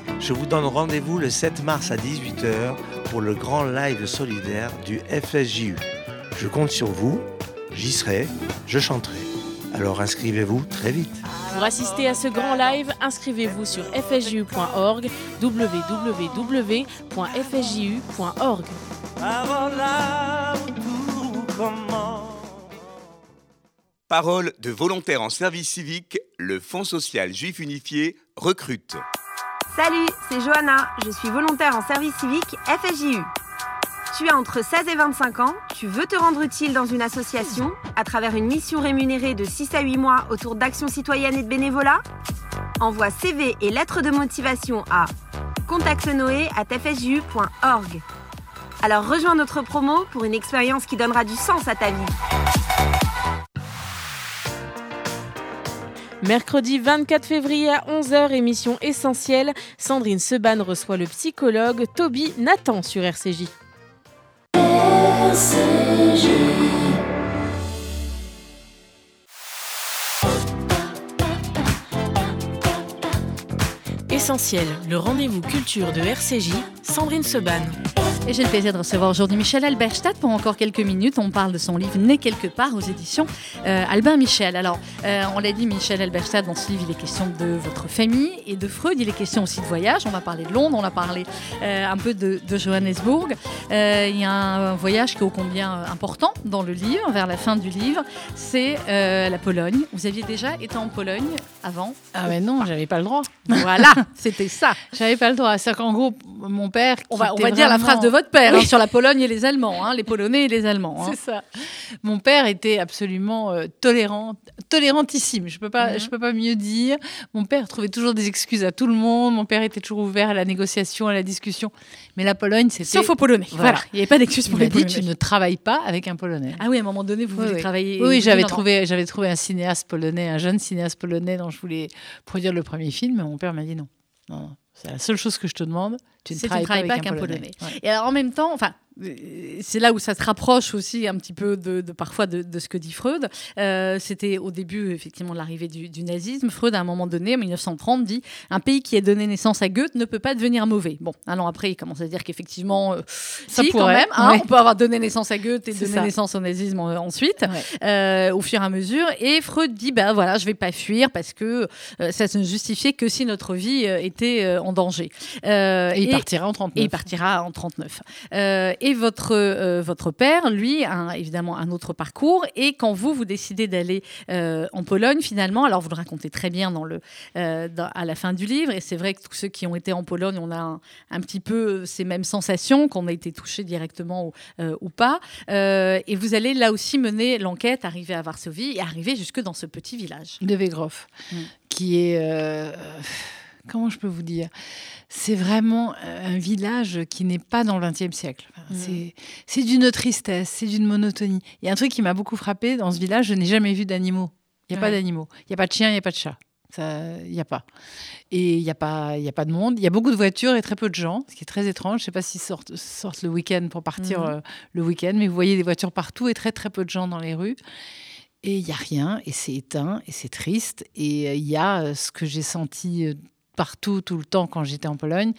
Je vous donne rendez-vous le 7 mars à 18h pour le grand live solidaire du FSJU. Je compte sur vous, j'y serai, je chanterai. Alors inscrivez-vous très vite. Pour assister à ce grand live, inscrivez-vous sur fsju.org, www.fsju.org. Parole de volontaires en service civique, le Fonds social juif unifié recrute. Salut, c'est Johanna, je suis volontaire en service civique FSJU. Tu as entre 16 et 25 ans, tu veux te rendre utile dans une association à travers une mission rémunérée de 6 à 8 mois autour d'actions citoyennes et de bénévolat? Envoie CV et lettres de motivation à contactenoé@fsju.org. Alors rejoins notre promo pour une expérience qui donnera du sens à ta vie. Mercredi 24 février à 11h, émission essentielle. Sandrine Seban reçoit le psychologue Toby Nathan sur RCJ. Essentiel, le rendez-vous culture de RCJ, Sandrine Seban. Et j'ai le plaisir de recevoir aujourd'hui Michel Alberstadt pour encore quelques minutes. On parle de son livre Né quelque part aux éditions euh, Albin Michel. Alors, euh, on l'a dit, Michel Alberstadt, dans ce livre, il est question de votre famille et de Freud. Il est question aussi de voyage. On va parler de Londres, on a parlé euh, un peu de, de Johannesburg. Euh, il y a un, voyage qui est ô combien important dans le livre, vers la fin du livre. C'est la Pologne. Vous aviez déjà été en Pologne avant? Ah mais non, j'avais pas le droit. Voilà, (laughs) c'était ça. J'avais pas le droit. C'est qu'en gros, mon père. On va, on va dire la phrase de votre père hein, sur la Pologne et les Allemands, hein, les Polonais et les Allemands. hein. C'est ça. Mon père était absolument euh, tolérant, tolérantissime. Je peux pas, Mhm. je peux pas mieux dire. Mon père trouvait toujours des excuses à tout le monde. Mon père était toujours ouvert à la négociation, à la discussion. Mais la Pologne, c'était. Sauf aux Polonais. Voilà. Voilà. Il n'y avait pas d'excuse Il pour les dit Polonais. tu ne travailles pas avec un Polonais. Ah oui, à un moment donné, vous Oui, voulez oui. travailler. Oui, j'avais trouvé, j'avais trouvé un cinéaste polonais, un jeune cinéaste polonais dont je voulais produire le premier film. Mais mon père m'a dit non. Non, non, c'est la seule chose que je te demande. Tu ne tu travailles, ne travailles pas avec un Polonais. Polonais. Ouais. Et alors en même temps, enfin, c'est là où ça se rapproche aussi un petit peu de, de- parfois de, de ce que dit Freud. Euh, C'était au début effectivement de l'arrivée du, du nazisme. Freud, à un moment donné, en 1930, dit un pays qui a donné naissance à Goethe ne peut pas devenir mauvais. Bon, un an après, il commence à dire qu'effectivement, euh, Ça si, quand pourrait, même, hein, ouais. on peut avoir donné naissance à Goethe et ça. naissance au nazisme euh, ensuite. Ouais. euh, au fur et à mesure. Et Freud dit, ben voilà, je vais pas fuir parce que euh, ça ne justifiait que si notre vie était en danger. Et il partira en 39. et il partira en 39. Et votre, euh, votre père, lui, a un- évidemment un autre parcours. Et quand vous, vous décidez d'aller euh, en Pologne, finalement, alors vous le racontez très bien dans le, euh, dans- à la fin du livre. Et c'est vrai que tous ceux qui ont été en Pologne, on a un, un petit peu ces mêmes sensations, qu'on a été touché directement ou, ou pas. Et vous allez là aussi mener l'enquête, arriver à Varsovie et arriver jusque dans ce petit village. de Vegrov, Mm. qui est. euh, comment je peux vous dire? C'est vraiment un village qui n'est pas dans le XXe siècle. Enfin, Mm. c'est- d'une tristesse, c'est d'une monotonie. Il y a un truc qui m'a beaucoup frappé dans ce village je n'ai jamais vu d'animaux. Il n'y a pas d'animaux. Il n'y a pas de chien, il n'y a pas de chat. Il n'y a pas. Et il n'y a, pas- y a pas de monde. Il y a beaucoup de voitures et très peu de gens, ce qui est très étrange. Je ne sais pas s'ils sortent, sortent le week-end pour partir Mhm. euh, le week-end, mais vous voyez des voitures partout et très très peu de gens dans les rues. Et il y a rien, et c'est éteint, et c'est triste. Et euh, il y a euh, ce que j'ai senti euh, partout, tout le temps, quand j'étais en Pologne,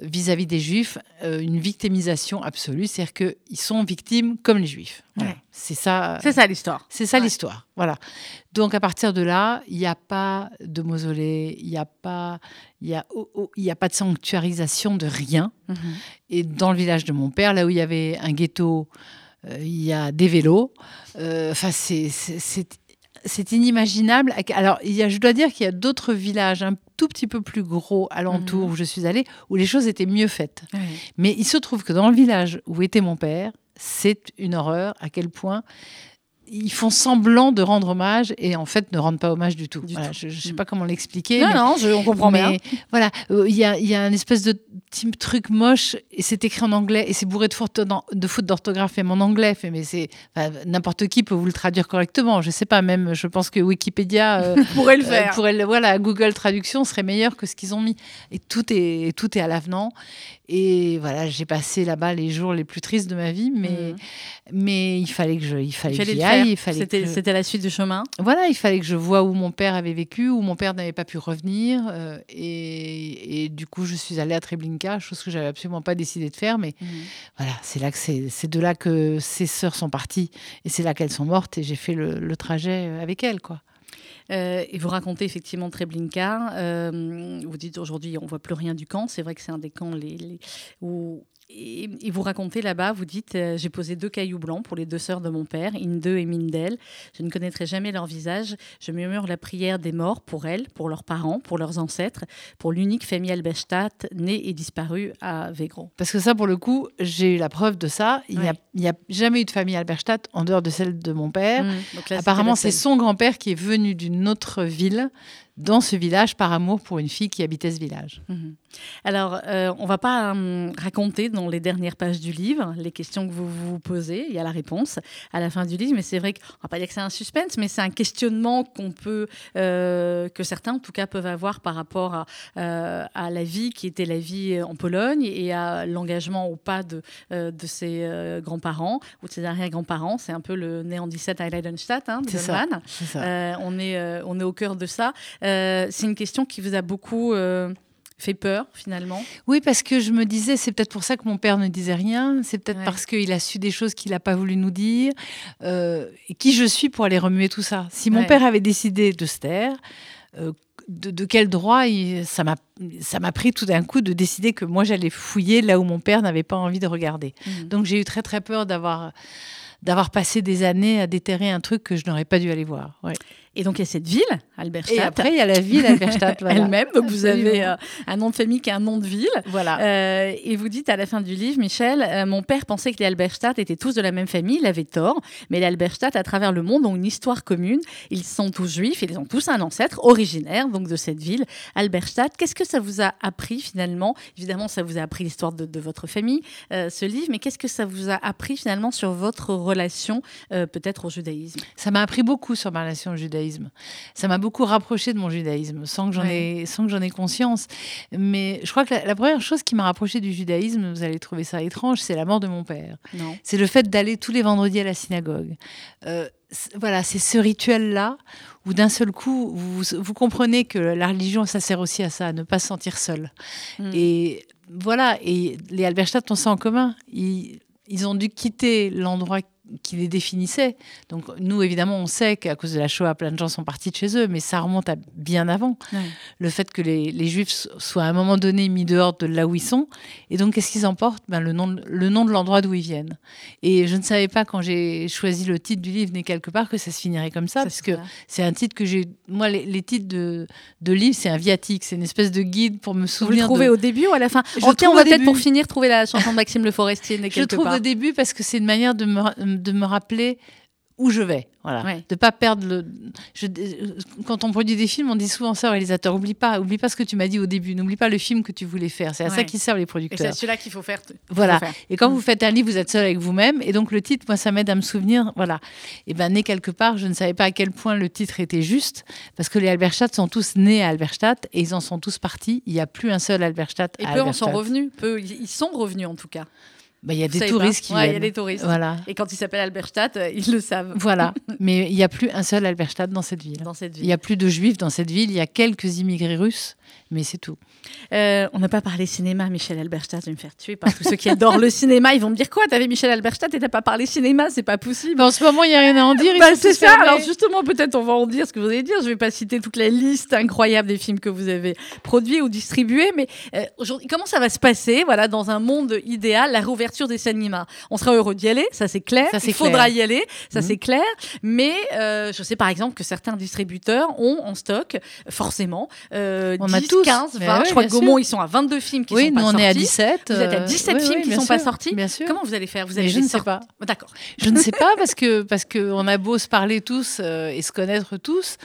vis-à-vis des Juifs, euh, une victimisation absolue. C'est-à-dire qu'ils sont victimes comme les Juifs. Voilà. Ouais. C'est ça. C'est ça l'histoire. C'est ça Ouais. l'histoire. Voilà. Donc à partir de là, il n'y a pas de mausolée, il n'y a pas, il y a, oh, oh, y a pas de sanctuarisation de rien. Et dans le village de mon père, là où il y avait un ghetto, euh, il y a des vélos. Euh, Enfin, c'est c'est- inimaginable. Alors, il y a, je dois dire qu'il y a d'autres villages un tout petit peu plus gros alentour Mhm. où je suis allée, où les choses étaient mieux faites. Mais il se trouve que dans le village où était mon père, c'est une horreur à quel point ils font semblant de rendre hommage et en fait ne rendent pas hommage du tout. Du Voilà, tout. je ne sais pas comment l'expliquer. Non, mais- non, je- on comprend bien. mais voilà, euh, il y, a, y a un espèce de petit truc moche et c'est écrit en anglais et c'est bourré de fautes de d'orthographe même en anglais. Fait, mais c'est n'importe qui peut vous le traduire correctement. Je sais pas, même je pense que Wikipédia euh, (laughs) pourrait le euh, faire. pourrait le- voilà, Google Traduction serait meilleur que ce qu'ils ont mis. Et tout est tout est à l'avenant. Et voilà, j'ai passé là-bas les jours les plus tristes de ma vie, mais Mhm. mais il fallait que je il fallait, Il fallait que aille, faire. il fallait C'était que je- c'était la suite du chemin. voilà, il fallait que je vois où mon père avait vécu, où mon père n'avait pas pu revenir. euh, et, et du coup, je suis allée à Treblinka, chose que j'avais absolument pas décidé de faire. Mais voilà, c'est là que c'est c'est de là que ses sœurs sont parties. Et c'est là qu'elles sont mortes. Et j'ai fait le, le trajet avec elles, quoi. Euh, et vous racontez effectivement Treblinka. euh, vous dites aujourd'hui, on voit plus rien du camp. C'est vrai que c'est un des camps où. Et, et vous racontez là-bas, vous dites euh, J'ai posé deux cailloux blancs pour les deux sœurs de mon père, Inde et Mindel. Je ne connaîtrai jamais leur visage. Je murmure la prière des morts pour elles, pour leurs parents, pour leurs ancêtres, pour l'unique famille Albestadt, née et disparue à Végro. Parce que ça, pour le coup, j'ai eu la preuve de ça. Il n'y a, Ouais. a jamais eu de famille Alberstadt en dehors de celle de mon père. Mmh. Là, Apparemment, c'est son grand-père qui est venu d'une autre ville dans ce village par amour pour une fille qui habitait ce village. Mhm. Alors, euh, on va pas hum, raconter dans les dernières pages du livre les questions que vous vous posez. Il y a la réponse à la fin du livre, mais c'est vrai qu'on va pas dire que c'est un suspense, mais c'est un questionnement qu'on peut, euh, que certains en tout cas peuvent avoir par rapport à, euh, à la vie qui était la vie en Pologne et à l'engagement ou pas de, de ses grands-parents ou de ses arrière-grands-parents. C'est un peu le né en 17 à Leidenstadt, hein, de ça. On, est, on est au cœur de ça. Euh, c'est une question qui vous a beaucoup euh, fait peur, finalement. Oui, parce que je me disais, c'est peut-être pour ça que mon père ne disait rien, c'est peut-être Ouais. parce qu'il a su des choses qu'il n'a pas voulu nous dire. Euh, et qui je suis pour aller remuer tout ça Si mon Ouais. père avait décidé de se taire, euh, de, de quel droit il- ça m'a ça m'a pris tout d'un coup de décider que moi j'allais fouiller là où mon père n'avait pas envie de regarder. Mhm. Donc j'ai eu très très peur d'avoir d'avoir passé des années à déterrer un truc que je n'aurais pas dû aller voir. Ouais. Et donc, il y a cette ville, Alberstadt. Et après, il y a la ville Alberstadt. (laughs) voilà. Elle-même, donc vous avez euh, un nom de famille qui est un nom de ville. Voilà. Euh, et vous dites à la fin du livre, Michel, euh, mon père pensait que les Alberstadt étaient tous de la même famille, il avait tort, mais les Alberstadt à travers le monde ont une histoire commune. Ils sont tous juifs, ils ont tous un ancêtre originaire donc de cette ville, Alberstadt. Qu'est-ce que ça vous a appris finalement? Évidemment, ça vous a appris l'histoire de, de votre famille, ce livre, mais qu'est-ce que ça vous a appris finalement sur votre relation peut-être au judaïsme? Ça m'a appris beaucoup sur ma relation au judaïsme. Ça m'a beaucoup rapproché de mon judaïsme, sans que j'en ai, sans que j'en ai conscience. Mais je crois que la, la première chose qui m'a rapproché du judaïsme, vous allez trouver ça étrange, c'est la mort de mon père. C'est le fait d'aller tous les vendredis à la synagogue. Euh, voilà, c'est ce rituel-là où d'un seul coup, vous, vous comprenez que la religion, ça sert aussi à ça, à ne pas se sentir seul. Mm. Et voilà, et les Alberstadt ont ça en commun. Ils, ils ont dû quitter l'endroit qui les définissait. Donc nous, évidemment, on sait qu'à cause de la Shoah, plein de gens sont partis de chez eux, mais ça remonte à bien avant. Ouais. Le fait que les, les Juifs so- soient à un moment donné mis dehors de là où ils sont. Et donc, qu'est-ce qu'ils emportent? Ben, le, nom de, le nom de l'endroit d'où ils viennent. Et je ne savais pas, quand j'ai choisi le titre du livre, né quelque part, que ça se finirait comme ça, Ça, parce que c'est un titre que j'ai... Moi, les, les titres de, de livres, c'est un viatique, c'est une espèce de guide pour me Vous le souvenir trouvez de... au début ou à la fin? Je Tiens, on va peut-être pour finir trouver la chanson de Maxime Le Forestier. né Je le quelque trouve part. au début parce que c'est une manière de me, de me rappeler où je vais. Voilà. Ouais. De pas perdre le. je- quand on produit des films, on dit souvent ça au réalisateur oublie pas, oublie pas ce que tu m'as dit au début, n'oublie pas le film que tu voulais faire. C'est à Ouais. ça qu'ils servent les Et producteurs. c'est celui-là qu'il faut faire. Voilà. faut faire. Et quand Mm. vous faites un livre, vous êtes seul avec vous-même. Et donc, le titre, moi, ça m'aide à me souvenir. Voilà. Et ben, né quelque part, je ne savais pas à quel point le titre était juste. Parce que les Alberstadt sont tous nés à Alberstadt et ils en sont tous partis. Il n'y a plus un seul Alberstadt Et à peu en sont revenus. Peu, ils sont revenus en tout cas. Il y a des touristes qui Ouais, Il y a viennent. des touristes. Voilà. Et quand ils s'appellent Alberstadt, euh, ils le savent. Voilà. (laughs) Mais il n'y a plus un seul Alberstadt dans cette ville. Dans cette Il ville. n'y a plus de juifs dans cette ville. Il y a quelques immigrés russes, mais c'est tout. Euh, on n'a pas parlé cinéma, Michel Alberstadt. Je vais me faire tuer par tous ceux qui adorent le cinéma. Ils vont me dire quoi T'avais Michel Alberstadt et t'as pas parlé cinéma C'est pas possible. en ce moment, il n'y a rien à en dire. Bah, c'est ça. Alors justement, peut-être on va en dire ce que vous allez dire. Je vais pas citer toute la liste incroyable des films que vous avez produits ou distribués, mais euh, aujourd'hui, comment ça va se passer Voilà, dans un monde idéal, la réouverture des cinémas? On sera heureux d'y aller, ça c'est clair. Ça, Il faudra clair. y aller, ça Mhm. c'est clair. Mais euh, je sais par exemple que certains distributeurs ont en stock forcément On a 10, tous. 15, Mais 20. Je crois que sûr. Gaumont, ils sont à 22 films qui oui, sont nous pas on sortis. est à 17. Vous êtes à euh, 17 oui, films oui, qui sont pas sortis. Bien sûr. Comment vous allez faire? Vous allez je ne sais pas. D'accord. Je ne sais pas parce que (laughs) parce que on a beau se parler tous euh, et se connaître tous,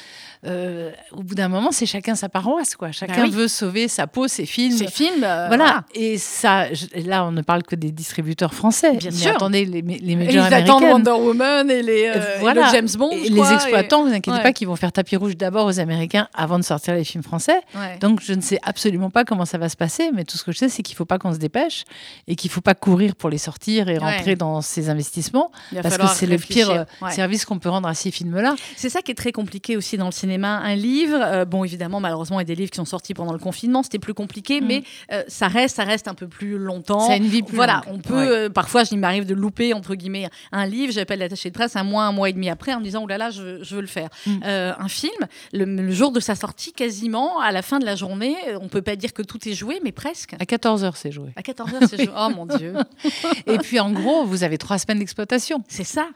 euh, au bout d'un moment c'est chacun sa paroisse quoi. Chacun Bah oui. veut sauver sa peau, ses films. Ces films, euh, voilà. Et ça, je- là on ne parle que des distributeurs français. Bien Mais sûr. attendez les, les Et majors ils attendent. Wonder Woman et les euh, et Voilà. le James Bond. Et je les exploitants, vous inquiétez Ouais. pas qu'ils vont faire tapis rouge d'abord aux Américains avant de sortir les films français. Donc je ne sais absolument pas comment ça va se passer, mais tout ce que je sais, c'est qu'il ne faut pas qu'on se dépêche et qu'il ne faut pas courir pour les sortir et rentrer Ouais. dans ces investissements, parce que c'est le pire euh, Ouais. service qu'on peut rendre à ces films-là. C'est ça qui est très compliqué aussi dans le cinéma. Un livre, euh, bon évidemment malheureusement il y a des livres qui sont sortis pendant le confinement, c'était plus compliqué, Mm. mais euh, ça reste, ça reste un peu plus longtemps. Ça a une vie plus Voilà, longue. on peut Ouais. euh, parfois, il m'arrive de louper entre guillemets un livre, j'appelle l'attaché de presse un mois, un mois et demi après en me disant oh là là, je, je veux le faire. Mm. Euh, un film, le, le jour de sa sortie, quasiment à la fin de la journée, on peut pas dire que tout est joué, mais presque. À 14h, c'est joué. À 14h, c'est joué. Oh mon dieu, (laughs) Et puis en gros, vous avez trois semaines d'exploitation. c'est ça.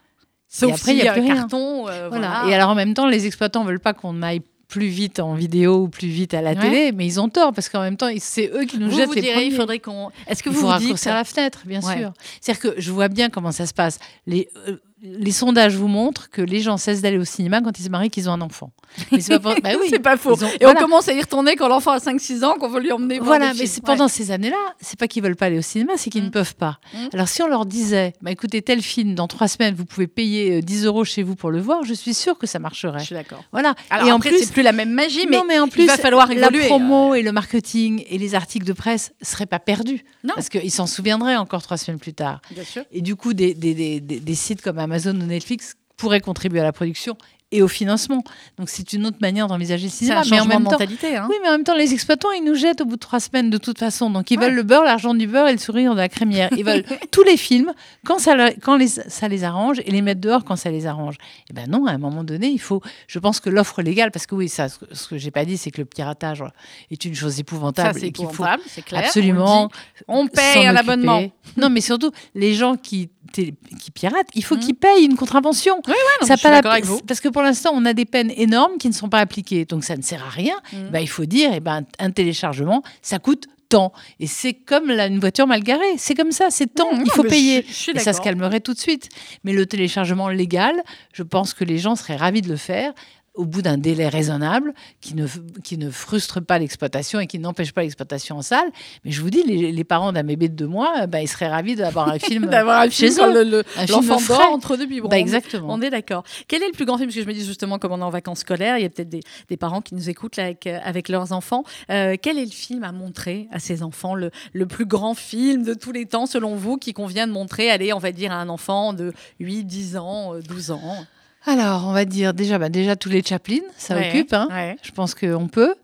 Sauf après, s'il il y a un plus rien. carton. euh, Voilà. voilà. Et alors en même temps, les exploitants veulent pas qu'on aille plus vite en vidéo ou plus vite à la Ouais. télé, mais ils ont tort parce qu'en même temps, c'est eux qui nous vous, jettent vous les direz, premiers. il faudrait qu'on. Est-ce que vous faut vous dites la fenêtre, bien Ouais. sûr. C'est-à-dire que je vois bien comment ça se passe. Les, euh, les sondages vous montrent que les gens cessent d'aller au cinéma quand ils se marient, qu'ils ont un enfant. Mais c'est pas, pour- (laughs) bah oui. pas faux. Ont- Et voilà. on commence à y retourner quand l'enfant a 5-6 ans, qu'on veut lui emmener voir Voilà, des mais c'est Ouais. pendant ces années-là, c'est pas qu'ils veulent pas aller au cinéma, c'est qu'ils Mm. ne peuvent pas. Mm. Alors si on leur disait, bah écoutez, tel film, dans trois semaines, vous pouvez payer euh, 10 euros chez vous pour le voir, je suis sûre que ça marcherait. Je suis d'accord. Voilà. Alors et en plus, c'est plus la même magie, mais, non, mais en plus, il va falloir évoluer. la promo et le marketing et les articles de presse seraient pas perdus. Non. Parce qu'ils s'en souviendraient encore trois semaines plus tard. Bien sûr. Et du coup, des, des- des- des- des sites comme Amazon ou Netflix pourraient contribuer à la production et au financement. Donc c'est une autre manière d'envisager le C'est cinéma. un mais en même de temps, mentalité. Hein. oui, mais en même temps, les exploitants, ils nous jettent au bout de trois semaines de toute façon. Donc, ils Ouais. veulent le beurre, l'argent du beurre et le sourire de la crémière. Ils veulent (laughs) tous les films quand, ça, quand les- ça les arrange et les mettre dehors quand ça les arrange. Et ben non, à un moment donné, il faut. Je pense que l'offre légale, parce que oui, ça, ce que, ce que j'ai pas dit, c'est que le piratage est une chose Ça, épouvantable c'est et qu'il faut épouvantable, c'est clair. absolument On, paye un abonnement. Non, mais surtout, les gens qui, qui piratent, il faut Mhm. qu'ils payent une contravention. non, Ça je suis pas la- d'accord avec vous. Parce que pour l'instant, on a des peines énormes qui ne sont pas appliquées. Donc ça ne sert à rien. Mhm. Ben, il faut dire, eh ben, un téléchargement, ça coûte tant. Et c'est comme une voiture mal garée. C'est comme ça, c'est tant. Mhm, il faut payer. je- je suis et ça se calmerait tout de suite. Mais le téléchargement légal, je pense que les gens seraient ravis de le faire au bout d'un délai raisonnable qui ne, qui ne frustre pas l'exploitation et qui n'empêche pas l'exploitation en salle. Mais je vous dis, les, les parents d'un bébé de deux mois, ben, ils seraient ravis d'avoir un film (laughs) D'avoir un chez film eux. le- le- l'enfant frais. dort entre deux biberons. Bah, exactement. On est d'accord. Quel est le plus grand film? Parce que je me dis justement, comme on est en vacances scolaires, il y a peut-être des, des parents qui nous écoutent là, avec, euh, avec leurs enfants. Euh, quel est le film à montrer à ces enfants? Le, le plus grand film de tous les temps, selon vous, qui convient de montrer, allez, on va dire, à un enfant de 8, 10 ans, euh, 12 ans? Alors, on va dire déjà, bah, déjà tous les Chaplin, ça Ouais, occupe. hein. ouais. Je pense qu'on peut.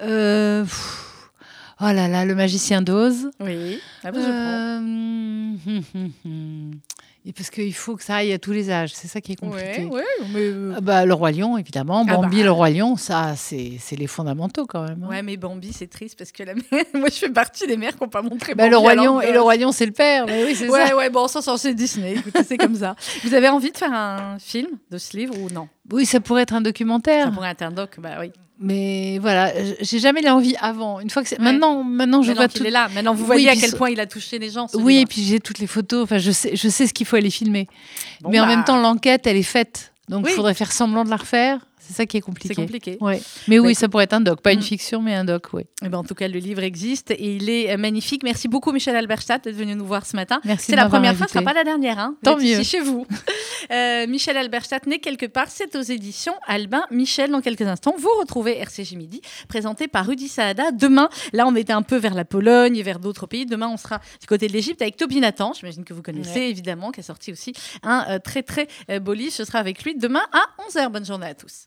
Euh, pff, oh là là, le magicien d'Oz. Oui. Ah bah, je prends. Et parce qu'il faut que ça aille à tous les âges, c'est ça qui est compliqué. Ouais, ouais, mais, euh, Ah bah, le roi lion, évidemment. Ah Bambi, bah. le roi lion, ça, c'est les fondamentaux quand même. hein. ouais, mais Bambi, c'est triste parce que la mère- (laughs) moi, je fais partie des mères qui n'ont pas montré Bah, Bambi le roi lion et le roi lion, c'est le père. Mais oui, c'est Ouais, ça. ouais, bon, ça, ça, c'est Disney. Écoutez, c'est comme ça. Vous avez envie de faire un film de ce livre ou non? Oui, ça pourrait être un Ça documentaire. pourrait être un doc, bah oui. Mais voilà, j'ai jamais l'envie avant. Une fois que Ouais. maintenant, maintenant je Maintenant vois qu'il tout. est là. Maintenant, vous Oui, voyez à quel point il a touché les gens. Oui, et puis j'ai toutes les photos. Enfin, je sais, je sais ce qu'il faut aller filmer. Bon, Mais en bah, même temps, l'enquête, elle est faite. Donc, il Oui. faudrait faire semblant de la refaire. C'est ça qui est compliqué. c'est compliqué. Ouais. Mais Bah, oui, écoute- ça pourrait être un doc. Pas une fiction, mais un doc, oui. Eh ben, en tout cas, le livre existe et il est euh, magnifique. Merci beaucoup, Michel Alberstadt, d'être venu nous voir ce matin. Merci C'est la première fois, ce invité. sera pas la dernière. Hein. Tant mieux. chez vous. (laughs) Euh, Michel Alberstadt né quelque part, c'est aux éditions Albin Michel. Dans quelques instants, vous retrouvez RCJ Midi, présenté par Rudy Saada. Demain, là, on était un peu vers la Pologne et vers d'autres pays. Demain, on sera du côté de l'Égypte avec Toby Nathan, j'imagine que vous connaissez évidemment, qui a sorti aussi un euh, très très euh, beau livre. Ce sera avec lui demain à 11h. Bonne journée à tous.